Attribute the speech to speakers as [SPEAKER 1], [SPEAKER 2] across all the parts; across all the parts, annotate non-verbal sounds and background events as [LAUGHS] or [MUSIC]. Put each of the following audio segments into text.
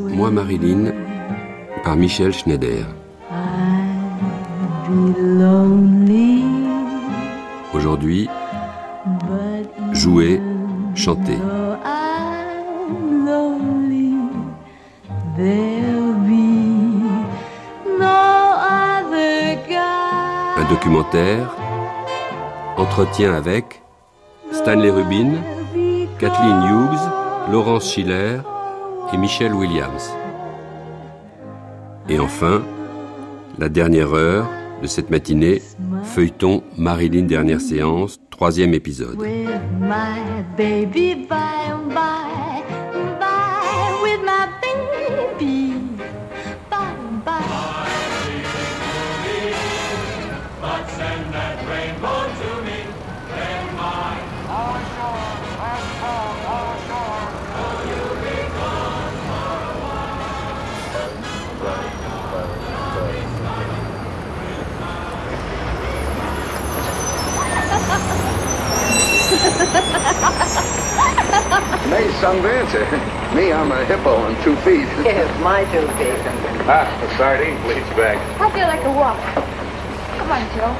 [SPEAKER 1] moi Marilyn, par Michel Schneider. Aujourd'hui, jouer, chanter. Un documentaire, entretien avec Stanley Rubin, Kathleen Hughes, Laurence Schiller et Michelle Williams. Et enfin, la dernière heure de cette matinée, feuilleton Marilyn dernière séance, troisième épisode.
[SPEAKER 2] May sundancer. Me, I'm a hippo on two feet. [LAUGHS]
[SPEAKER 3] Yes, my two feet.
[SPEAKER 2] ah, a sardine bleeds back.
[SPEAKER 4] I feel like a walk? Come on, Joe.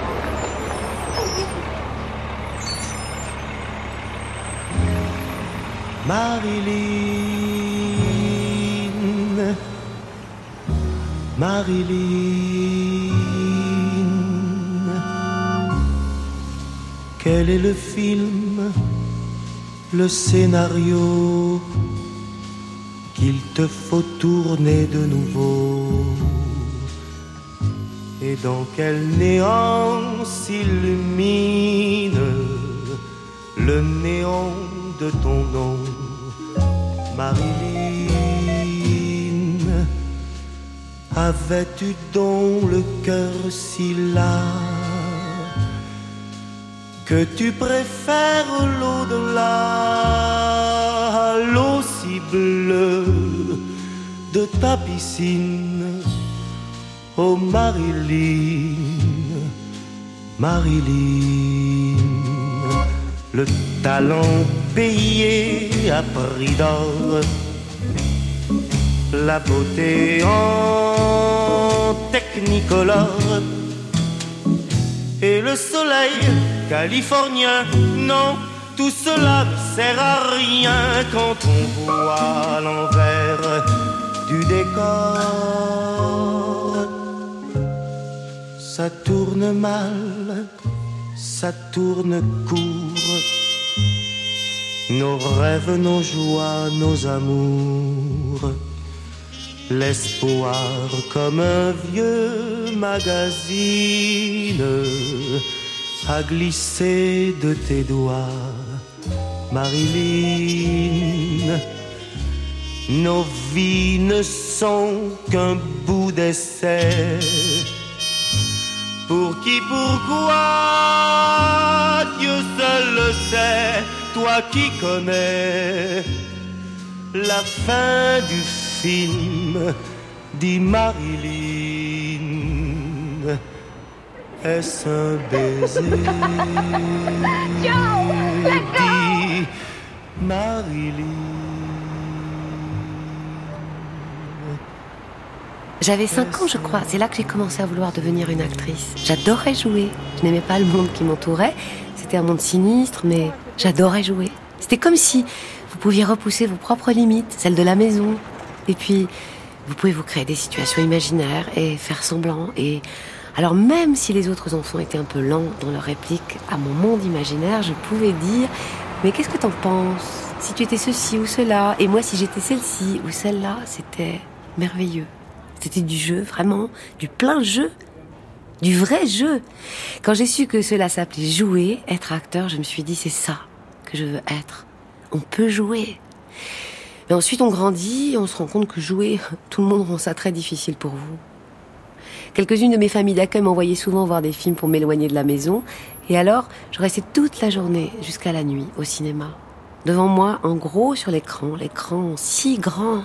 [SPEAKER 5] Marilyn, Marilyn, quel est le film, le scénario qu'il te faut tourner de nouveau et dans quel néant s'illumine le néant de ton nom, Marilyn? Avais-tu donc le cœur si las que tu préfères l'au-delà l'eau si bleue de ta piscine? Oh Marilyn, Marilyn, le talent payé à prix d'or, la beauté en technicolore et le soleil californien. Non, tout cela ne sert à rien quand on voit l'envers du décor. Ça tourne mal, ça tourne court. Nos rêves, nos joies, nos amours. L'espoir comme un vieux magazine a glissé de tes doigts, Marilyn. Nos vies ne sont qu'un bout d'essai. Pour qui, pourquoi, Dieu seul le sait, toi qui connais la fin du film, dit Marilyn. Est-ce un baiser? [LAUGHS] Marilyn.
[SPEAKER 6] J'avais 5 ans, je crois. C'est là que j'ai commencé à vouloir devenir une actrice. J'adorais jouer. Je n'aimais pas le monde qui m'entourait. C'était un monde sinistre, mais j'adorais jouer. C'était comme si vous pouviez repousser vos propres limites, celles de la maison. Et puis, vous pouvez vous créer des situations imaginaires et faire semblant. Et alors, même si les autres enfants étaient un peu lents dans leur réplique à mon monde imaginaire, je pouvais dire Mais qu'est-ce que t'en penses? Si tu étais ceci ou cela, et moi si j'étais celle-ci ou celle-là, c'était merveilleux. C'était du jeu, vraiment, du plein jeu, du vrai jeu. Quand j'ai su que cela s'appelait jouer, être acteur, je me suis dit c'est ça que je veux être. On peut jouer. Mais ensuite on grandit, on se rend compte que jouer, [LAUGHS] tout le monde rend ça très difficile pour vous. Quelques-unes de mes familles d'accueil m'envoyaient souvent voir des films pour m'éloigner de la maison, et alors je restais toute la journée jusqu'à la nuit au cinéma. Devant moi, en gros sur l'écran, l'écran si grand,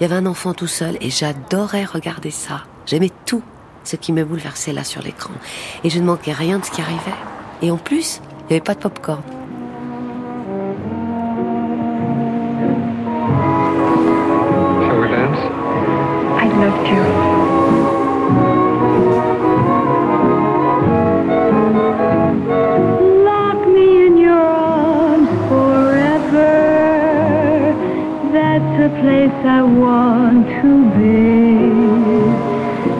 [SPEAKER 6] il y avait un enfant tout seul et j'adorais regarder ça. J'aimais tout ce qui me bouleversait là sur l'écran. Et je ne manquais rien de ce qui arrivait. Et en plus, il n'y avait pas de popcorn.
[SPEAKER 7] I want to be.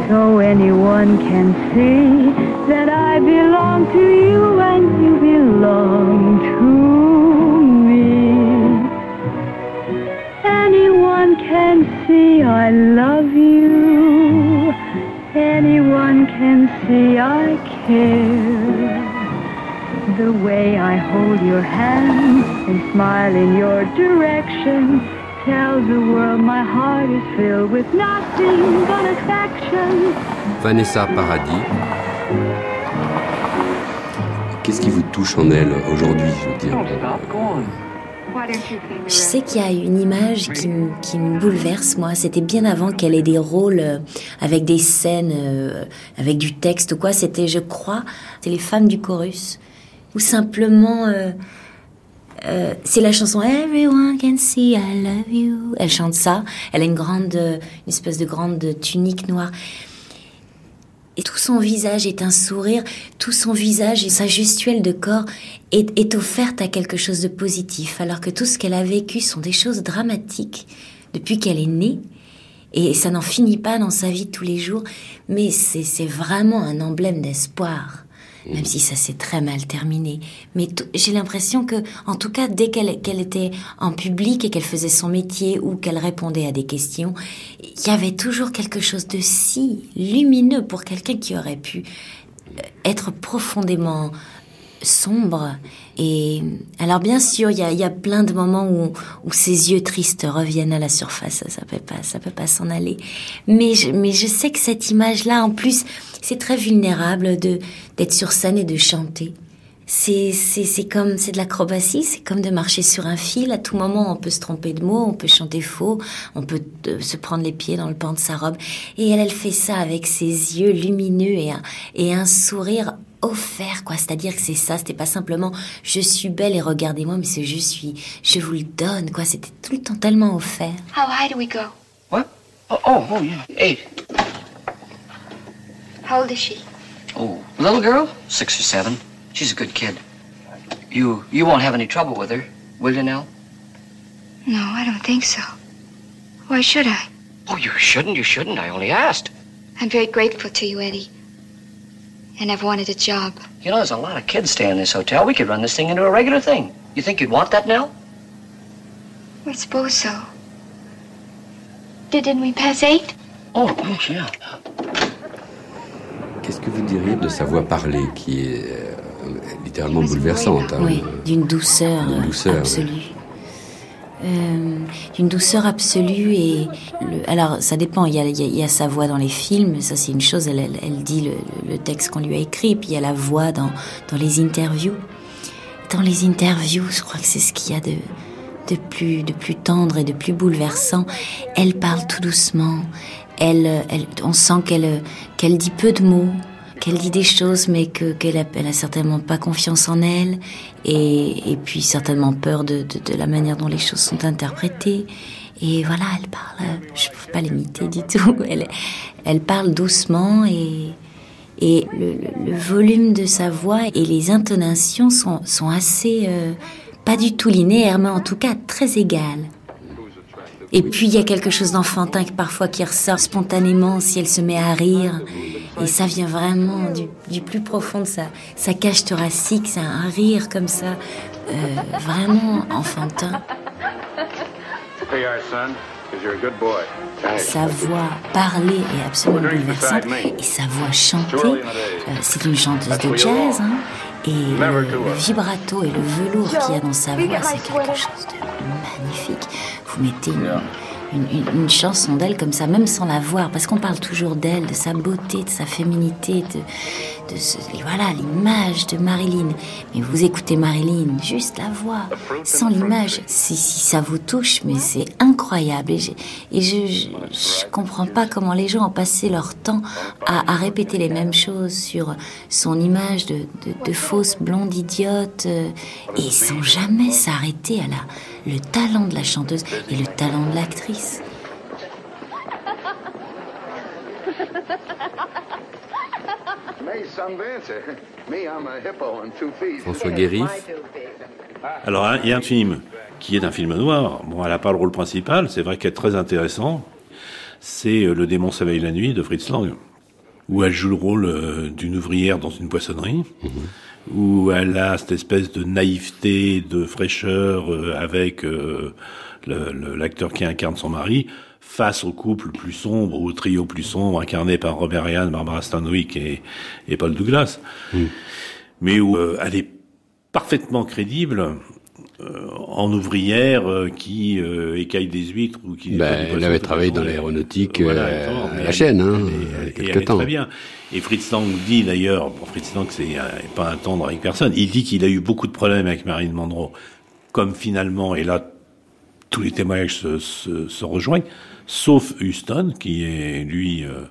[SPEAKER 7] So anyone can see that I belong to you and you belong to me. Anyone can see I love you. Anyone can see I care. The way I hold your hand and smile in your direction tells the world my heart is filled with nothing but affection.
[SPEAKER 1] Vanessa Paradis. Qu'est-ce qui vous touche en elle aujourd'hui, je veux dire?
[SPEAKER 3] Je sais qu'il y a une image qui, me- qui me bouleverse, moi. C'était bien avant qu'elle ait des rôles euh, avec des scènes, euh, avec du texte ou quoi. C'était, je crois, c'est les femmes du chorus. Ou simplement, euh, euh, c'est la chanson Everyone can see I love you. Elle chante ça. Elle a une grande, euh, une espèce de grande tunique noire. Et tout son visage est un sourire, tout son visage et sa gestuelle de corps est, est offerte à quelque chose de positif, alors que tout ce qu'elle a vécu sont des choses dramatiques depuis qu'elle est née. Et ça n'en finit pas dans sa vie tous les jours, mais c'est vraiment un emblème d'espoir, même si ça s'est très mal terminé. Mais j'ai l'impression que, en tout cas, dès qu'elle était en public et qu'elle faisait son métier ou qu'elle répondait à des questions, il y avait toujours quelque chose de si lumineux pour quelqu'un qui aurait pu euh, être profondément sombre. Et alors bien sûr, il y y a plein de moments où, où ses yeux tristes reviennent à la surface. Ça, ça peut pas, ça peut pas s'en aller. Mais je, mais je sais que cette image-là, en plus, c'est très vulnérable de d'être sur scène et de chanter. C'est c'est c'est comme c'est de l'acrobatie, c'est comme de marcher sur un fil. À tout moment, on peut se tromper de mots, on peut chanter faux, on peut euh, se prendre les pieds dans le pan de sa robe. Et elle, elle fait ça avec ses yeux lumineux et un et un sourire offert quoi c'est-à-dire que c'est ça c'était pas simplement je suis belle et regardez-moi mais c'est je suis je vous le donne quoi c'était tout le temps tellement offert
[SPEAKER 4] How high do we go?
[SPEAKER 8] What? Oh, oh, oh, yeah. Eight.
[SPEAKER 4] How old is she?
[SPEAKER 8] Oh, little girl? Six or seven. She's a good kid. You you won't have any trouble with her, will you, Nell?
[SPEAKER 4] No, I don't think so. Why should I?
[SPEAKER 8] Oh, you shouldn't. You shouldn't. I only asked.
[SPEAKER 4] I'm very grateful to you, Eddie. And I've wanted a job.
[SPEAKER 8] You know, there's a lot of kids staying in this hotel. We could run this thing into a regular thing. You think you'd want that, Nell?
[SPEAKER 4] I suppose so. Didn't we pass eight?
[SPEAKER 8] Oh, oh yeah.
[SPEAKER 1] Qu'est-ce que vous diriez de sa voix parlée qui est euh, littéralement bouleversante hein
[SPEAKER 3] oui d'une douceur,
[SPEAKER 1] D'une
[SPEAKER 3] euh,
[SPEAKER 1] douceur,
[SPEAKER 3] absolue. Euh, d'une douceur absolue et le- alors ça dépend il y, a, il y a- il y a sa voix dans les films ça c'est une chose elle, elle, elle dit le, le texte qu'on lui a écrit puis il y a la voix dans, dans les interviews. Dans les interviews je crois que c'est ce qu'il y a de de plus de plus tendre et de plus bouleversant elle parle tout doucement elle, elle on sent qu'elle qu'elle dit peu de mots qu'elle dit des choses, mais que qu'elle a, elle a certainement pas confiance en elle, et, et puis certainement peur de, de, la manière dont les choses sont interprétées. Et voilà, elle parle, je ne peux pas l'imiter du tout. [LAUGHS] Elle, elle parle doucement et et le volume de sa voix et les intonations sont, sont assez, euh, pas du tout linéaires, mais en tout cas très égales. Et puis il y a quelque chose d'enfantin que parfois qui ressort spontanément si elle se met à rire. Et ça vient vraiment du, plus profond de sa, sa cage thoracique, c'est un rire comme ça, euh, vraiment enfantin.
[SPEAKER 2] NPR, son, because you're a good boy. Thanks.
[SPEAKER 3] Sa voix parler est absolument bouleversante et sa voix chanter, euh, c'est une chanteuse de jazz, hein, et le, le vibrato et le velours qu'il y a dans sa voix, c'est quelque chose de magnifique. Vous mettez une, une, une- une chanson d'elle comme ça, même sans la voir, parce qu'on parle toujours d'elle, de sa beauté, de sa féminité, de, de ce- et voilà l'image de Marilyn. Mais vous écoutez Marilyn, juste la voix, sans l'image, si, si ça vous touche, mais c'est incroyable. Et, je, je, je comprends pas comment les gens ont passé leur temps à, à répéter les mêmes choses sur son image de, de, de fausse blonde idiote, euh, et sans jamais s'arrêter à la, le talent de la chanteuse et le talent de l'actrice.
[SPEAKER 2] Some dancer. Me, I'm a hippo on two feet.
[SPEAKER 1] François Guérif,
[SPEAKER 9] Alors, hein, il y a un film qui est un film noir. Bon, elle n'a pas le rôle principal, c'est vrai qu'elle est très intéressant. C'est euh, Le démon s'éveille la nuit de Fritz Lang, où elle joue le rôle euh, d'une ouvrière dans une poissonnerie, où elle a cette espèce de naïveté, de fraîcheur euh, avec l'acteur qui incarne son mari, face au couple plus sombre, au trio plus sombre, incarné par Robert Ryan, Barbara Stanwyck et, et Paul Douglas, mais où euh, elle est parfaitement crédible euh, en ouvrière euh, qui euh, écaille des huîtres ou qui
[SPEAKER 1] Ben, elle avait travaillé dans l'aéronautique,
[SPEAKER 9] Voilà,
[SPEAKER 1] euh, à la chaîne, hein,
[SPEAKER 9] elle est-
[SPEAKER 1] il y a
[SPEAKER 9] elle-
[SPEAKER 1] quelque
[SPEAKER 9] elle
[SPEAKER 1] temps.
[SPEAKER 9] très bien. Et Fritz Lang dit d'ailleurs, bon, Fritz Lang c'est euh, pas un tendre avec personne, il dit qu'il a eu beaucoup de problèmes avec Marilyn Monroe, comme finalement, et là tous les témoignages se, se, se rejoignent, sauf Houston qui est lui euh,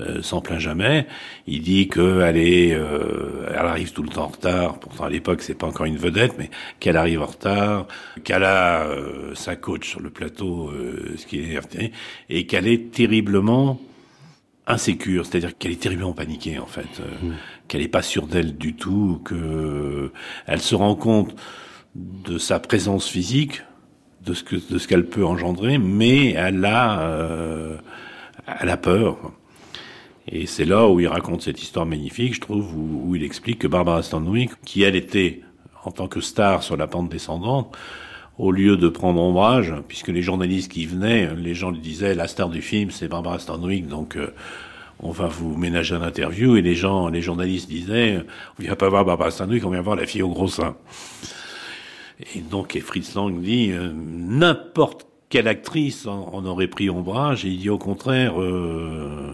[SPEAKER 9] euh, s'en plaint jamais. Il dit qu'elle est, euh, elle arrive tout le temps en retard. Pourtant à l'époque c'est pas encore une vedette, mais qu'elle arrive en retard, qu'elle a euh, sa coach sur le plateau, euh, ce qui est et qu'elle est terriblement insécure, c'est-à-dire qu'elle est terriblement paniquée en fait, euh, qu'elle n'est pas sûre d'elle du tout, que elle se rend compte de sa présence physique, de ce que de ce qu'elle peut engendrer, mais elle a euh, elle a peur. Et c'est là où il raconte cette histoire magnifique, je trouve, où, il explique que Barbara Stanwyck, qui elle était en tant que star sur la pente descendante, au lieu de prendre ombrage, puisque les journalistes qui venaient, les gens lui disaient la star du film c'est Barbara Stanwyck, donc euh, on va vous ménager un interview, et les gens, les journalistes disaient on vient pas voir Barbara Stanwyck, on vient voir la fille au gros sein. Et donc, et Fritz Lang dit, euh, n'importe quelle actrice en, aurait pris ombrage, et il dit au contraire, euh,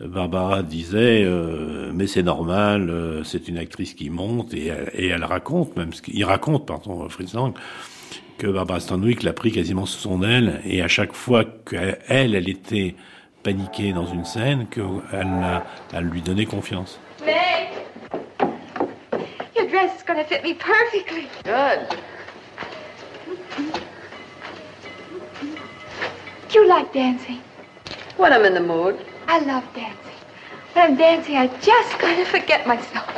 [SPEAKER 9] Barbara disait, euh, mais c'est normal, euh, c'est une actrice qui monte, et elle, raconte, même ce qu'il raconte, pardon, Fritz Lang, que Barbara Stanwyck l'a pris quasiment sous son aile, et à chaque fois qu'elle, elle, était paniquée dans une scène, qu'elle elle lui donnait confiance.
[SPEAKER 4] Dress is gonna fit me perfectly.
[SPEAKER 10] Good.
[SPEAKER 4] Do you like dancing?
[SPEAKER 10] When I'm in the mood.
[SPEAKER 4] I love dancing. When I'm dancing, I just kind of forget myself.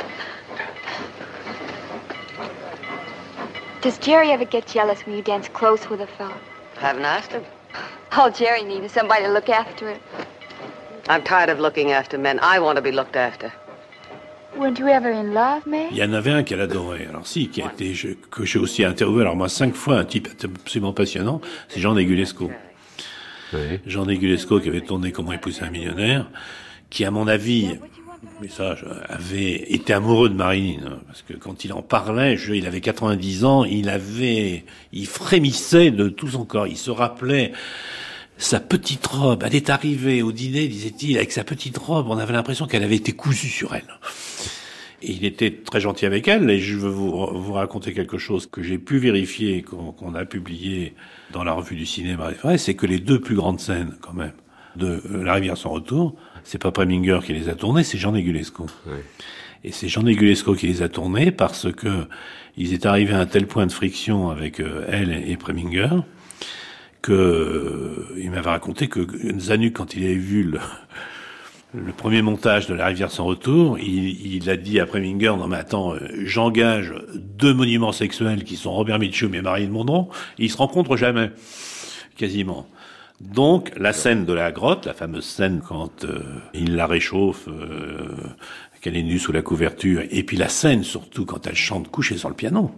[SPEAKER 4] Does Jerry ever get jealous when you dance close with a fellow?
[SPEAKER 10] I Haven't asked him.
[SPEAKER 4] All Jerry needs is somebody to look after him.
[SPEAKER 10] I'm tired of looking after men. I want to be looked after.
[SPEAKER 9] Il y en avait un qu'elle adorait. Alors si, qui a été, je- que j'ai aussi interviewé. Alors moi, cinq fois, un type absolument passionnant, c'est Jean Negulesco. Jean Negulesco qui avait tourné Comment épouser un millionnaire, qui à mon avis, mais ça, je- avait été amoureux de Marilyn, hein, parce que quand il en parlait, je, il avait 90 ans, il avait, il frémissait de tout son corps, il se rappelait sa petite robe. Elle est arrivée au dîner, disait-il, avec sa petite robe, on avait l'impression qu'elle avait été cousue sur elle. Et il était très gentil avec elle, et je veux vous, vous raconter quelque chose que j'ai pu vérifier, qu'on a publié dans la revue du cinéma. C'est que les deux plus grandes scènes, quand même, de euh, La rivière sans retour, c'est pas Preminger qui les a tournées, c'est Jean Negulesco. Et c'est Jean Negulesco qui les a tournés parce que ils étaient arrivés à un tel point de friction avec euh, elle et Preminger que il m'avait raconté que Zanuck, quand il avait vu le, le premier montage de La rivière sans retour, il, il a dit à Preminger, non mais attends, euh, j'engage deux monuments sexuels qui sont Robert Mitchum et Marilyn Monroe, ils se rencontrent jamais, quasiment. Donc la scène de la grotte, la fameuse scène quand euh, il la réchauffe, euh, qu'elle est nue sous la couverture, et puis la scène surtout quand elle chante couchée sur le piano,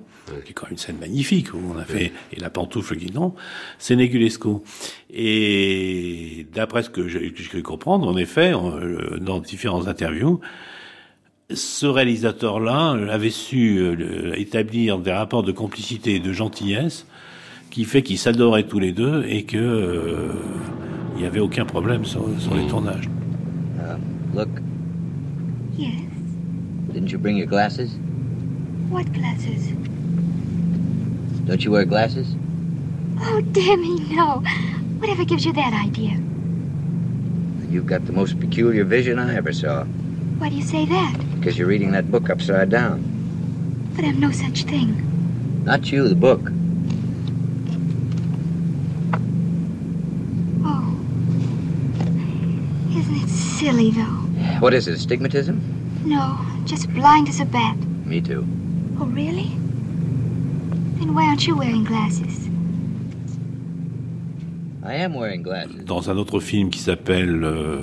[SPEAKER 9] qui est quand même une scène magnifique où on a fait et la pantoufle qui non, c'est Negulesco. Et d'après ce que j'ai pu comprendre, en effet, euh, dans différentes interviews, ce réalisateur-là avait su euh, établir des rapports de complicité et de gentillesse qui fait qu'ils s'adoraient tous les deux et que euh, il n'y avait aucun problème sur, sur les tournages.
[SPEAKER 11] Uh, look,
[SPEAKER 4] Yes.
[SPEAKER 11] didn't you bring your glasses?
[SPEAKER 4] What glasses?
[SPEAKER 11] Don't you wear glasses?
[SPEAKER 4] Oh, dear me, no. Whatever gives you that idea?
[SPEAKER 11] You've got the most peculiar vision I ever saw.
[SPEAKER 4] Why do you say that?
[SPEAKER 11] Because you're reading that book upside down.
[SPEAKER 4] But I'm no such thing.
[SPEAKER 11] Not you, the book.
[SPEAKER 4] Oh. Isn't it silly, though?
[SPEAKER 11] What is it, astigmatism?
[SPEAKER 4] No, just blind as a bat.
[SPEAKER 11] Me too.
[SPEAKER 4] Oh, really?
[SPEAKER 9] Dans un autre film qui s'appelle euh,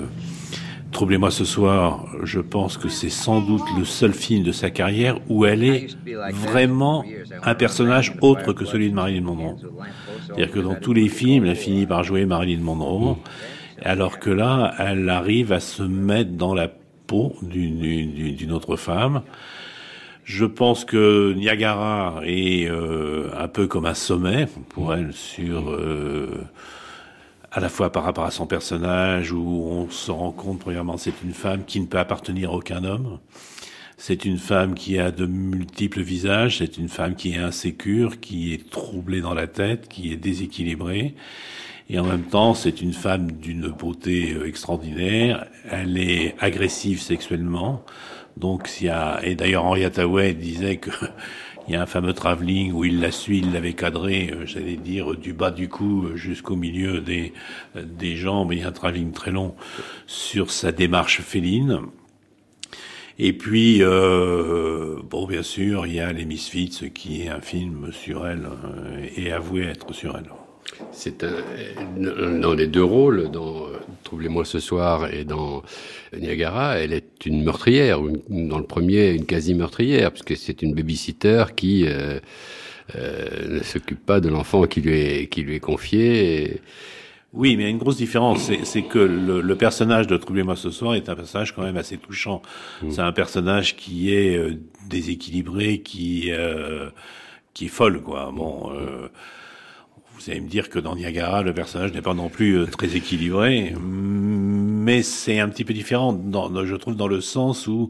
[SPEAKER 9] Troublez-moi ce soir, je pense que c'est sans doute le seul film de sa carrière où elle est vraiment un personnage autre que celui de Marilyn Monroe. C'est-à-dire que dans tous les films, elle a fini par jouer Marilyn Monroe, alors que là, elle arrive à se mettre dans la peau d'une autre femme. Je pense que Niagara est euh, un peu comme un sommet pour elle sur euh, à la fois par rapport à son personnage où on se rend compte premièrement c'est une femme qui ne peut appartenir à aucun homme. C'est une femme qui a de multiples visages, c'est une femme qui est insécure, qui est troublée dans la tête, qui est déséquilibrée. Et en même temps, c'est une femme d'une beauté euh, extraordinaire. Elle est agressive sexuellement. Donc, s'il y a, et d'ailleurs, Henri Hathaway disait que [LAUGHS] il y a un fameux travelling où il la suit, il l'avait cadré, euh, j'allais dire, du bas du cou euh, jusqu'au milieu des, euh, des jambes. Il y a un travelling très long sur sa démarche féline. Et puis, euh, bon, bien sûr, il y a Les Misfits, qui est un film sur elle, et avoué être sur elle.
[SPEAKER 1] C'est un- dans les deux rôles, dans euh, Troublez-moi ce soir et dans Niagara, elle est une meurtrière. Dans le premier, une quasi-meurtrière, parce que c'est une babysitter qui euh, euh, ne s'occupe pas de l'enfant qui lui est, qui lui est confié. et-
[SPEAKER 9] Oui, mais il y a une grosse différence, c'est- que le, le personnage de Troublez-moi ce soir est un personnage quand même assez touchant. C'est un personnage qui est euh, déséquilibré, qui euh, qui est folle, quoi. Bon, euh, vous allez me dire que dans Niagara, le personnage n'est pas non plus euh, très équilibré, mais c'est un petit peu différent, je trouve, dans le sens où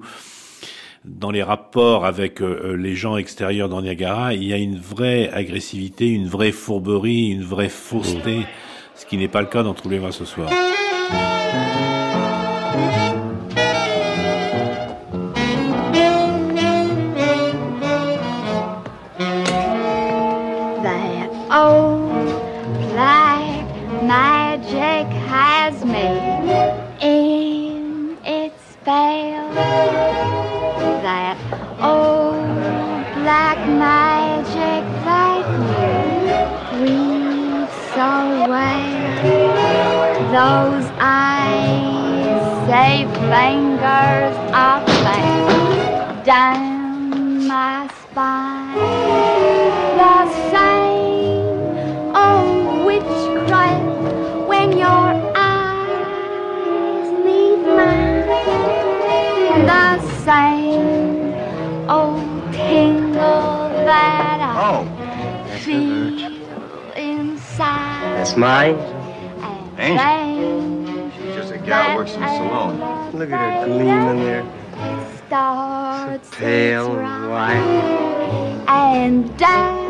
[SPEAKER 9] dans les rapports avec euh, les gens extérieurs dans Niagara, il y a une vraie agressivité, une vraie fourberie, une vraie fausseté, ce qui n'est pas le cas dans Troublez-moi ce soir.
[SPEAKER 7] Those eyes say fingers of fame down my spine. The same old witchcraft when your eyes meet mine. The same old tingle that I oh. feel inside.
[SPEAKER 12] That's mine.
[SPEAKER 7] Angel.
[SPEAKER 2] She's just gal works in a salon.
[SPEAKER 12] Look at her gleaming there.
[SPEAKER 7] Starts
[SPEAKER 12] Pale
[SPEAKER 7] its
[SPEAKER 12] and white.
[SPEAKER 7] and down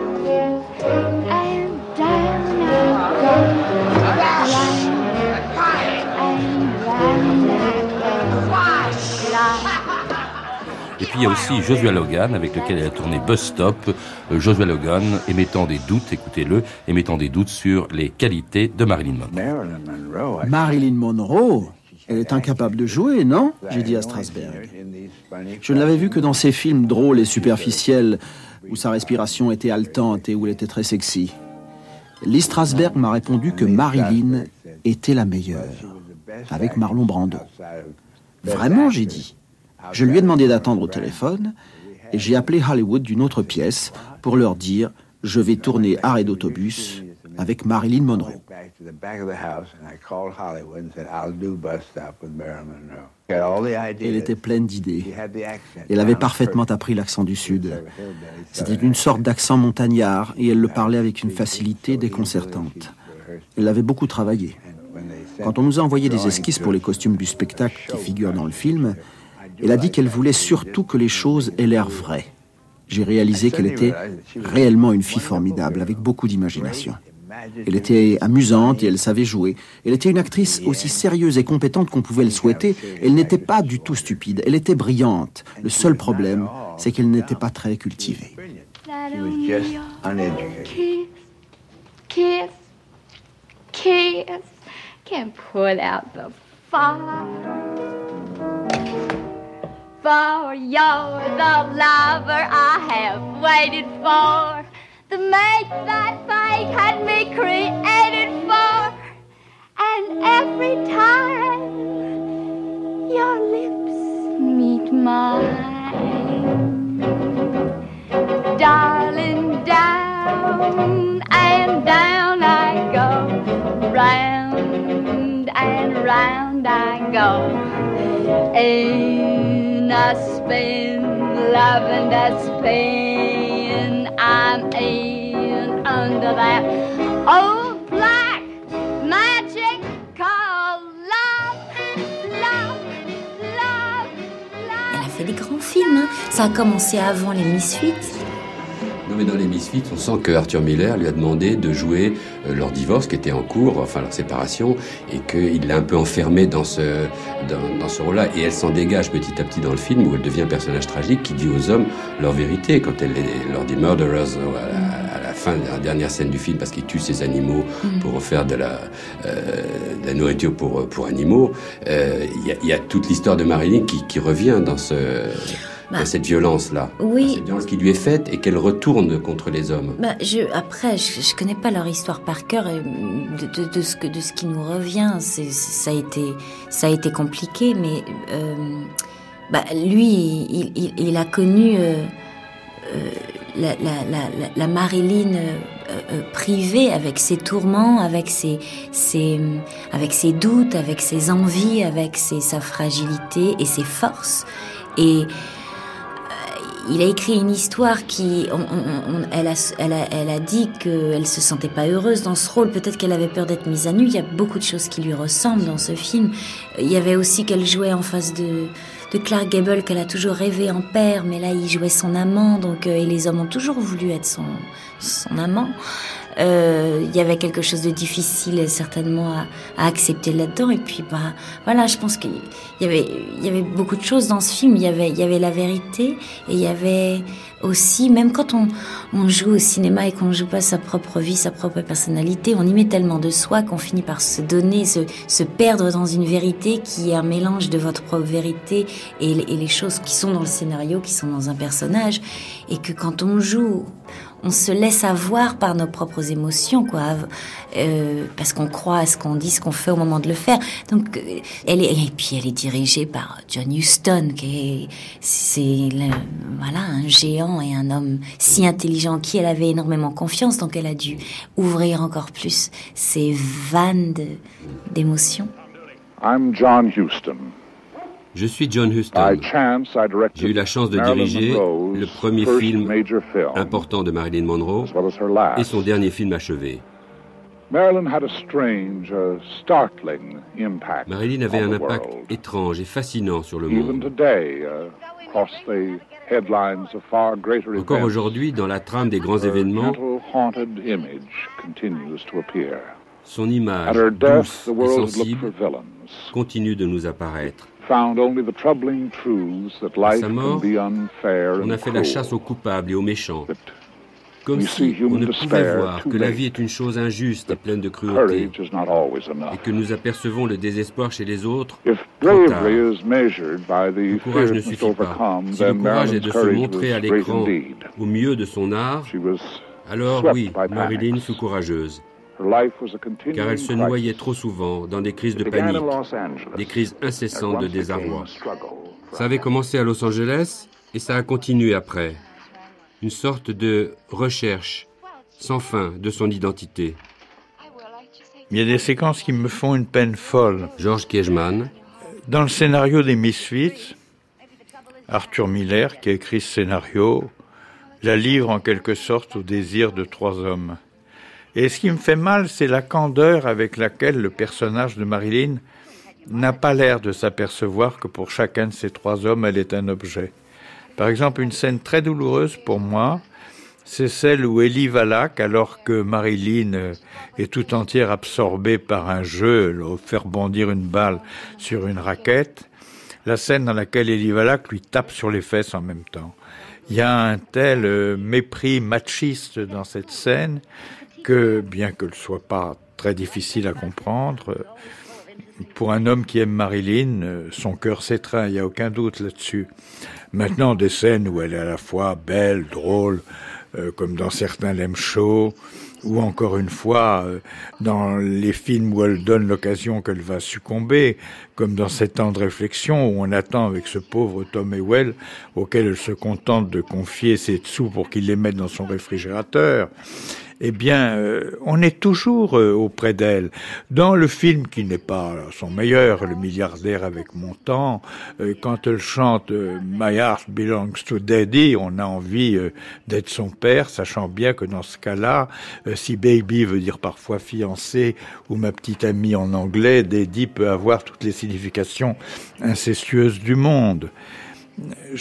[SPEAKER 13] puis il y a aussi Joshua Logan avec lequel elle a tourné Bus Stop. Euh, Joshua Logan émettant des doutes, écoutez-le, émettant des doutes sur les qualités de Marilyn Monroe.
[SPEAKER 14] Marilyn Monroe Elle est incapable de jouer, non? J'ai dit à Strasberg. Je ne l'avais vue que dans ses films drôles et superficiels, où sa respiration était haletante et où elle était très sexy. Lee Strasberg m'a répondu que Marilyn était la meilleure, avec Marlon Brando. Vraiment, j'ai dit. Je lui ai demandé d'attendre au téléphone et j'ai appelé Hollywood d'une autre pièce pour leur dire je vais tourner arrêt d'autobus avec Marilyn Monroe. Elle était pleine d'idées. Elle avait parfaitement appris l'accent du Sud. C'était une sorte d'accent montagnard et elle le parlait avec une facilité déconcertante. Elle avait beaucoup travaillé. Quand on nous a envoyé des esquisses pour les costumes du spectacle qui figurent dans le film, elle a dit qu'elle voulait surtout que les choses aient l'air vraies. J'ai réalisé qu'elle était réellement une fille formidable, avec beaucoup d'imagination. Elle était amusante et elle savait jouer. Elle était une actrice aussi sérieuse et compétente qu'on pouvait le souhaiter. Elle n'était pas du tout stupide. Elle était brillante. Le seul problème, c'est qu'elle n'était pas très cultivée.
[SPEAKER 7] Out the fire. For you're the lover I have waited for. The mate that fate had me created for. And every time your lips meet mine, darling, down and down I go, round and round I go. In a spin, loving that spin, I'm in under that love, love, love,
[SPEAKER 3] Elle a fait des grands films. hein. Ça a commencé avant les Misfits.
[SPEAKER 1] Non, mais dans les Misfits, on sent que Arthur Miller lui a demandé de jouer euh, leur divorce qui était en cours, enfin leur séparation, et qu'il l'a un peu enfermée dans ce, dans, dans ce rôle-là. Et elle s'en dégage petit à petit dans le film où elle devient un personnage tragique qui dit aux hommes leur vérité quand elle les- leur dit murderers euh, à la, à la fin de la dernière scène du film parce qu'il tue ses animaux
[SPEAKER 3] Mm.
[SPEAKER 1] pour faire de la, euh, de la nourriture pour, pour animaux. Euh, Il y, a, y a toute l'histoire de Marilyn qui, qui revient dans ce. Dans cette violence-là,
[SPEAKER 3] Oui.
[SPEAKER 1] Cette violence qui lui est faite et qu'elle retourne contre les hommes.
[SPEAKER 3] Bah, je, après, je, je connais pas leur histoire par cœur et de, de, de ce que de ce qui nous revient, c'est ça a été ça a été compliqué, mais euh, bah, lui, il, il, il a connu euh, euh, la, la, la, la- la Marilyn privée avec ses tourments, avec ses, ses avec ses doutes, avec ses envies, avec ses, sa fragilité et ses forces et il a écrit une histoire qui, elle, a, elle, a, elle a dit qu'elle se sentait pas heureuse dans ce rôle. Peut-être qu'elle avait peur d'être mise à nu. Il y a beaucoup de choses qui lui ressemblent dans ce film. Il y avait aussi qu'elle jouait en face de, de Clark Gable, qu'elle a toujours rêvé en père, mais là il jouait son amant. Donc euh, et les hommes ont toujours voulu être son, son amant. Euh, il y avait quelque chose de difficile certainement à, à accepter là-dedans. Et puis bah voilà, je pense qu'il y avait il y avait beaucoup de choses dans ce film. Il y avait il y avait la vérité et il y avait aussi même quand on on joue au cinéma et qu'on joue pas sa propre vie, sa propre personnalité, on y met tellement de soi qu'on finit par se donner, se se perdre dans une vérité qui est un mélange de votre propre vérité et, et les choses qui sont dans le scénario, qui sont dans un personnage, et que quand on joue on se laisse avoir par nos propres émotions, quoi, euh, parce qu'on croit à ce qu'on dit, ce qu'on fait au moment de le faire. Donc, euh, elle est, et puis elle est dirigée par John Huston, qui est, c'est, voilà, un géant et un homme si intelligent en qui elle avait énormément confiance, donc elle a dû ouvrir encore plus ses vannes d'émotions.
[SPEAKER 15] I'm John Huston.
[SPEAKER 1] Je suis John Huston. J'ai eu la chance de diriger le premier film important de Marilyn Monroe et son dernier film achevé.
[SPEAKER 15] Marilyn
[SPEAKER 1] avait un impact étrange et fascinant sur le monde.
[SPEAKER 15] uh,
[SPEAKER 1] Encore aujourd'hui, dans la trame des grands événements, son image douce et sensible continue de nous apparaître.
[SPEAKER 15] Found only the troubling truths that
[SPEAKER 1] À
[SPEAKER 15] life
[SPEAKER 1] sa
[SPEAKER 15] can
[SPEAKER 1] mort,
[SPEAKER 15] be unfair
[SPEAKER 1] on
[SPEAKER 15] and
[SPEAKER 1] a fait la chasse aux coupables et aux méchants. Comme si on ne pouvait
[SPEAKER 15] despair
[SPEAKER 1] voir que la vie est une chose injuste et pleine de cruauté, et que nous apercevons le désespoir chez les autres
[SPEAKER 15] If
[SPEAKER 1] trop tard.
[SPEAKER 15] bravery is measured by the
[SPEAKER 1] Le courage ne suffit pas. Si le courage est de se montrer à l'écran au mieux de son art, alors oui, Marilyn fut courageuse.
[SPEAKER 15] Her life was a continuing
[SPEAKER 1] Car elle se noyait trop souvent dans des crises de panique, des crises incessantes de désarroi. Ça avait commencé à Los Angeles et ça a continué après. Une sorte de recherche sans fin de son identité.
[SPEAKER 16] Il y a des séquences qui me font une peine folle.
[SPEAKER 1] George Kejman.
[SPEAKER 16] Dans le scénario des Misfits, Arthur Miller, qui a écrit ce scénario, la livre en quelque sorte au désir de trois hommes. Et ce qui me fait mal, c'est la candeur avec laquelle le personnage de Marilyn n'a pas l'air de s'apercevoir que pour chacun de ces trois hommes, elle est un objet. Par exemple, une scène très douloureuse pour moi, c'est celle où Ellie Valac, alors que Marilyn est tout entière absorbée par un jeu, faire bondir une balle sur une raquette, la scène dans laquelle Ellie Valac lui tape sur les fesses en même temps. Il y a un tel euh, mépris machiste dans cette scène que, bien que ce soit pas très difficile à comprendre, pour un homme qui aime Marilyn, son cœur s'étreint, il n'y a aucun doute là-dessus. Maintenant, des scènes où elle est à la fois belle, drôle, euh, comme dans certains Lem Show, ou encore une fois euh, dans les films où elle donne l'occasion qu'elle va succomber, comme dans cette temps de réflexion où on attend avec ce pauvre Tom Ewell auquel elle se contente de confier ses dessous pour qu'il les mette dans son réfrigérateur eh bien, euh, on est toujours euh, auprès d'elle. Dans le film qui n'est pas son meilleur, Le milliardaire avec mon temps, euh, quand elle chante My Heart Belongs to Daddy, on a envie d'être son père, sachant bien que dans ce cas-là, si baby veut dire parfois fiancé ou ma petite amie en anglais, Daddy peut avoir toutes les significations incestueuses du monde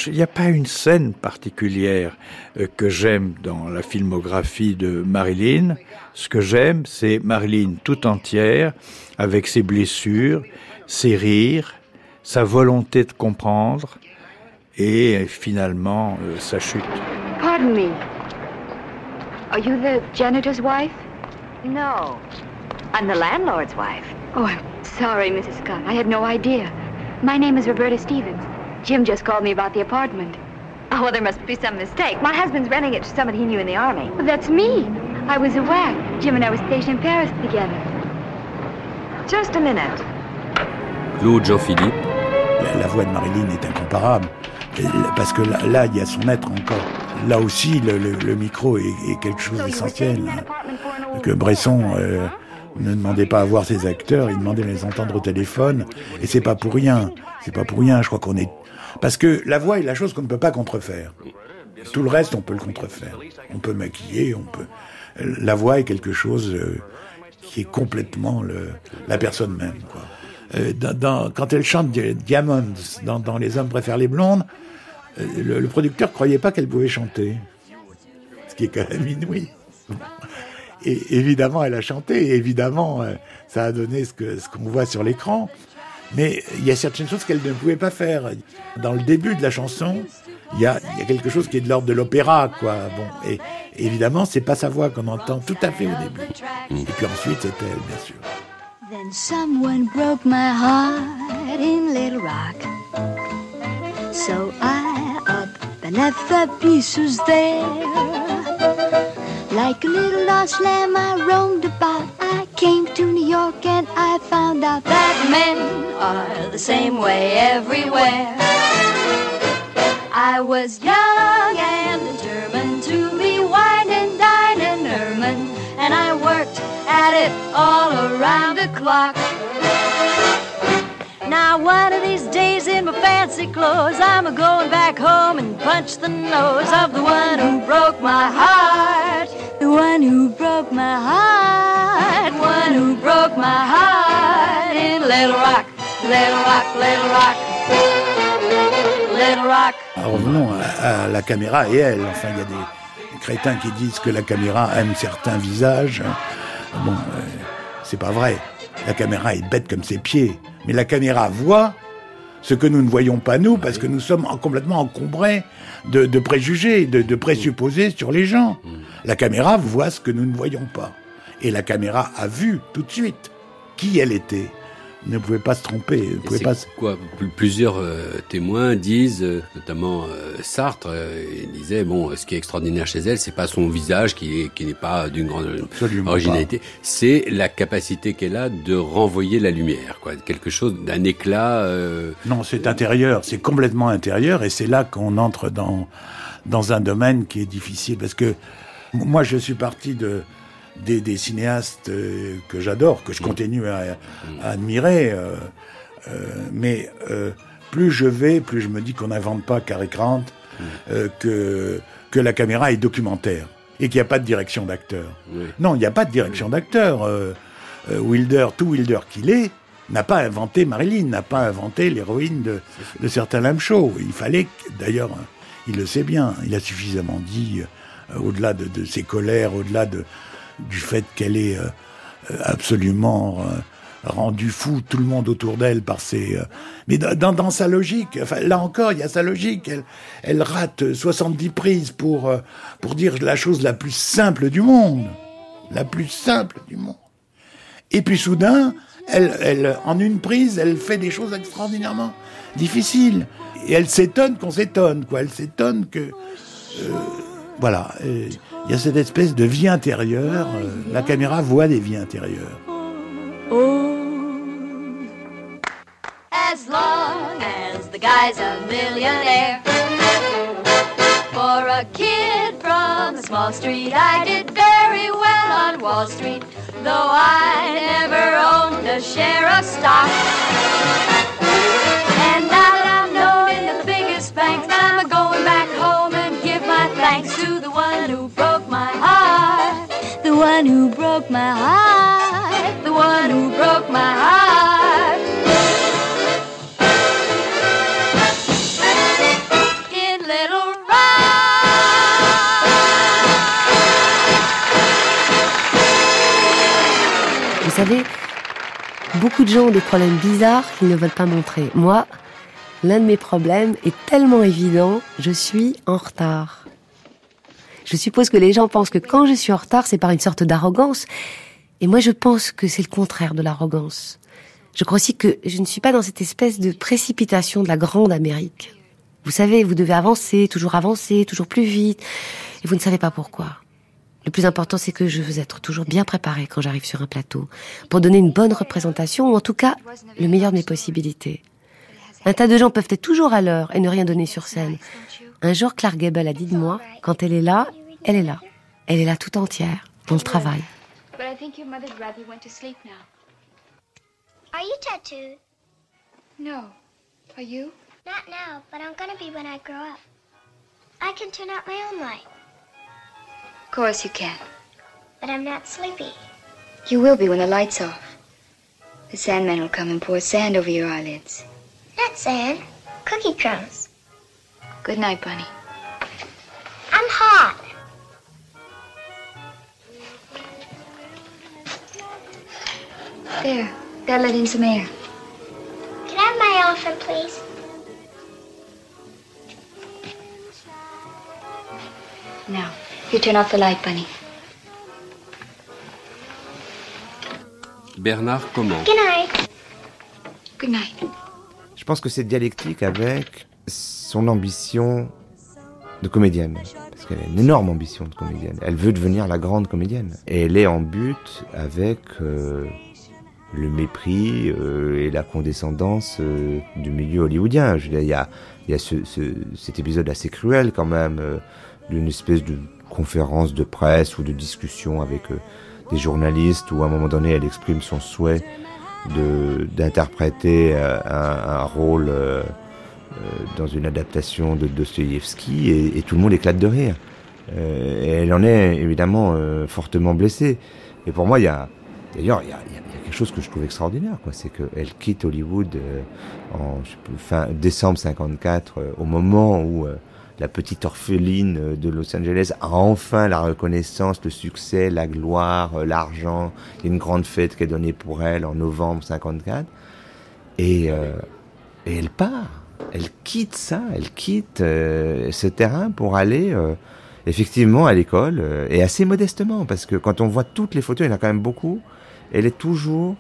[SPEAKER 16] il n'y a pas une scène particulière euh, que j'aime dans la filmographie de Marilyn. Ce que j'aime, c'est Marilyn tout entière, avec ses blessures, ses rires, sa volonté de comprendre et finalement euh, sa chute.
[SPEAKER 4] Pardon me. Are you the janitor's wife?
[SPEAKER 17] No. I'm the landlord's wife.
[SPEAKER 4] Oh, I'm sorry, Mrs. Scott. I had no idea. My name is Roberta Stevens. Jim just called me about the apartment.
[SPEAKER 17] Oh, well, there must be some mistake. My husband's renting it to somebody he knew in the army.
[SPEAKER 4] Well, that's me. I was aware. Jim and I were stationed in Paris together.
[SPEAKER 17] Just a minute.
[SPEAKER 1] Claude Jean-Philippe.
[SPEAKER 18] La, la, voix de Marilyn est incomparable. Parce que là, là, il y a son être encore. Là aussi, le, le, le micro est, est, quelque chose d'essentiel. Que Bresson euh, ne demandait pas à voir ses acteurs, il demandait à les entendre au téléphone. Et c'est pas pour rien. C'est pas pour rien, je crois qu'on est... Parce que la voix est la chose qu'on ne peut pas contrefaire. Tout le reste, on peut le contrefaire. On peut maquiller, on peut... La voix est quelque chose euh, qui est complètement la personne même. Euh, quand elle chante Diamonds dans, Les hommes préfèrent les blondes, euh, le, le, producteur croyait pas qu'elle pouvait chanter. Ce qui est quand même inouï. Et évidemment, elle a chanté, évidemment, ça a donné ce qu'on voit sur l'écran. Mais il y a certaines choses qu'elle ne pouvait pas faire. Dans le début de la chanson, il y a, quelque chose qui est de l'ordre de l'opéra, quoi. Bon, et, évidemment, c'est pas sa voix qu'on entend tout à fait au début. Et puis ensuite, c'est elle, bien sûr.
[SPEAKER 19] Then someone broke my heart in Little Rock. So I up and left the pieces there. Like a little lost lamb, I roamed about. I came to New York and I found out that men are the same way everywhere. I was young and determined to be wine and dine and ermine, and I worked at it all around the clock. Now one of these days in my fancy clothes, I'm a going back home and punch the nose of the one who broke my heart. The one who broke my heart. One who broke my heart in Little Rock, Little Rock, Little Rock. Little Rock.
[SPEAKER 18] Alors revenons à, à, la caméra et elle. Enfin, il y a des crétins qui disent que la caméra aime certains visages. Bon, euh, c'est pas vrai. La caméra est bête comme ses pieds. Mais la caméra voit ce que nous ne voyons pas nous, parce que nous sommes complètement encombrés de, de préjugés, de, de, présupposés sur les gens. La caméra voit ce que nous ne voyons pas. Et la caméra a vu tout de suite qui elle était. ne pouvait pas se tromper. Ne pouvait pas
[SPEAKER 1] quoi Pl- Plusieurs euh, témoins disent, euh, notamment euh, Sartre, il disait bon, ce qui est extraordinaire chez elle, c'est pas son visage qui est, qui n'est pas d'une grande
[SPEAKER 18] Absolument
[SPEAKER 1] originalité, c'est la capacité qu'elle a de renvoyer la lumière, quoi, quelque chose d'un éclat.
[SPEAKER 18] Non, c'est intérieur, c'est complètement intérieur, et c'est là qu'on entre dans dans un domaine qui est difficile parce que moi je suis parti de des, des cinéastes euh, que j'adore, que je continue à, à admirer, euh, euh, mais euh, plus je vais, plus je me dis qu'on n'invente pas Cary Grant, euh, que que la caméra est documentaire et qu'il n'y a pas de direction d'acteur. Non, il n'y a pas de direction d'acteur. Euh, Wilder, tout Wilder qu'il est, n'a pas inventé Marilyn, n'a pas inventé l'héroïne de, de certains lame shows. Il fallait, d'ailleurs, il le sait bien, il a suffisamment dit, au-delà de, de ses colères, au-delà de, du fait qu'elle est euh, euh, absolument euh, rendue fou tout le monde autour d'elle par ses... euh, mais dans, dans, sa logique, enfin, là encore, il y a sa logique. Elle, elle rate 70 prises pour, euh, pour dire la chose la plus simple du monde. La plus simple du monde. Et puis soudain, elle, elle, en une prise, elle fait des choses extraordinairement difficiles. Et elle s'étonne qu'on s'étonne, quoi. Elle s'étonne que, euh, voilà, il y a cette espèce de vie intérieure. euh, la caméra voit des vies intérieures.
[SPEAKER 19] As long as the guy's a millionaire. For a kid from a small street, I did very well on Wall Street, though I never owned a share of stock. And now that I'm known in the biggest banks, I'm going back home thanks to the one who broke my heart. The one who broke my heart. The one who broke my heart. In Little
[SPEAKER 6] Vous savez, beaucoup de gens ont des problèmes bizarres qu'ils ne veulent pas montrer. Moi, l'un de mes problèmes est tellement évident, je suis en retard. Je suppose que les gens pensent que quand je suis en retard, c'est par une sorte d'arrogance. Et moi, je pense que c'est le contraire de l'arrogance. Je crois aussi que je ne suis pas dans cette espèce de précipitation de la grande Amérique. Vous savez, vous devez avancer, toujours avancer, toujours plus vite, et vous ne savez pas pourquoi. Le plus important, c'est que je veux être toujours bien préparée quand j'arrive sur un plateau, pour donner une bonne représentation, ou en tout cas, le meilleur de mes possibilités. Un tas de gens peuvent être toujours à l'heure et ne rien donner sur scène. Un jour, Clark Gable a dit de moi, quand elle est là, elle est là. Elle est là tout entière, dans le travail.
[SPEAKER 4] But I think your mother'd rather you went to sleep now.
[SPEAKER 20] Are you tattooed?
[SPEAKER 4] No. Are you?
[SPEAKER 20] Not now, but I'm gonna be when I grow up. I can turn out my own light,
[SPEAKER 4] Of course you can.
[SPEAKER 20] but I'm not sleepy.
[SPEAKER 4] You will be when the light's off. The Sandman will come and pour sand over your eyelids.
[SPEAKER 20] Not sand, cookie crumbs.
[SPEAKER 4] Good night, Bunny.
[SPEAKER 20] I'm hot.
[SPEAKER 4] There. Gotta let in some air.
[SPEAKER 20] Can I have my elephant, please?
[SPEAKER 4] Now, you turn off the light, Bunny.
[SPEAKER 1] Bernard comment
[SPEAKER 20] Good night.
[SPEAKER 4] Good night.
[SPEAKER 12] Je pense que c'est dialectique avec son ambition de comédienne. Parce qu'elle a une énorme ambition de comédienne. Elle veut devenir la grande comédienne. Et elle est en but avec euh, le mépris euh, et la condescendance euh, du milieu hollywoodien. Il y a, y a ce, ce- cet épisode assez cruel quand même, d'une espèce de conférence de presse ou de discussion avec des journalistes où à un moment donné elle exprime son souhait d'interpréter un, rôle dans une adaptation de Dostoïevski et, tout le monde éclate de rire. Euh, et elle en est évidemment euh, fortement blessée. Et pour moi, il y a d'ailleurs il y a, y a- chose que je trouve extraordinaire, quoi, c'est qu'elle quitte Hollywood euh, en je sais plus, fin décembre 54, euh, au moment où euh, la petite orpheline euh, de Los Angeles a enfin la reconnaissance, le succès, la gloire, euh, l'argent. Il y a une grande fête qui est donnée pour elle en novembre 54. Et, euh, et elle part. Elle quitte ça, elle quitte euh, ce terrain pour aller euh, effectivement à l'école, euh, et assez modestement, parce que quand on voit toutes les photos, il y en a quand même beaucoup, elle est toujours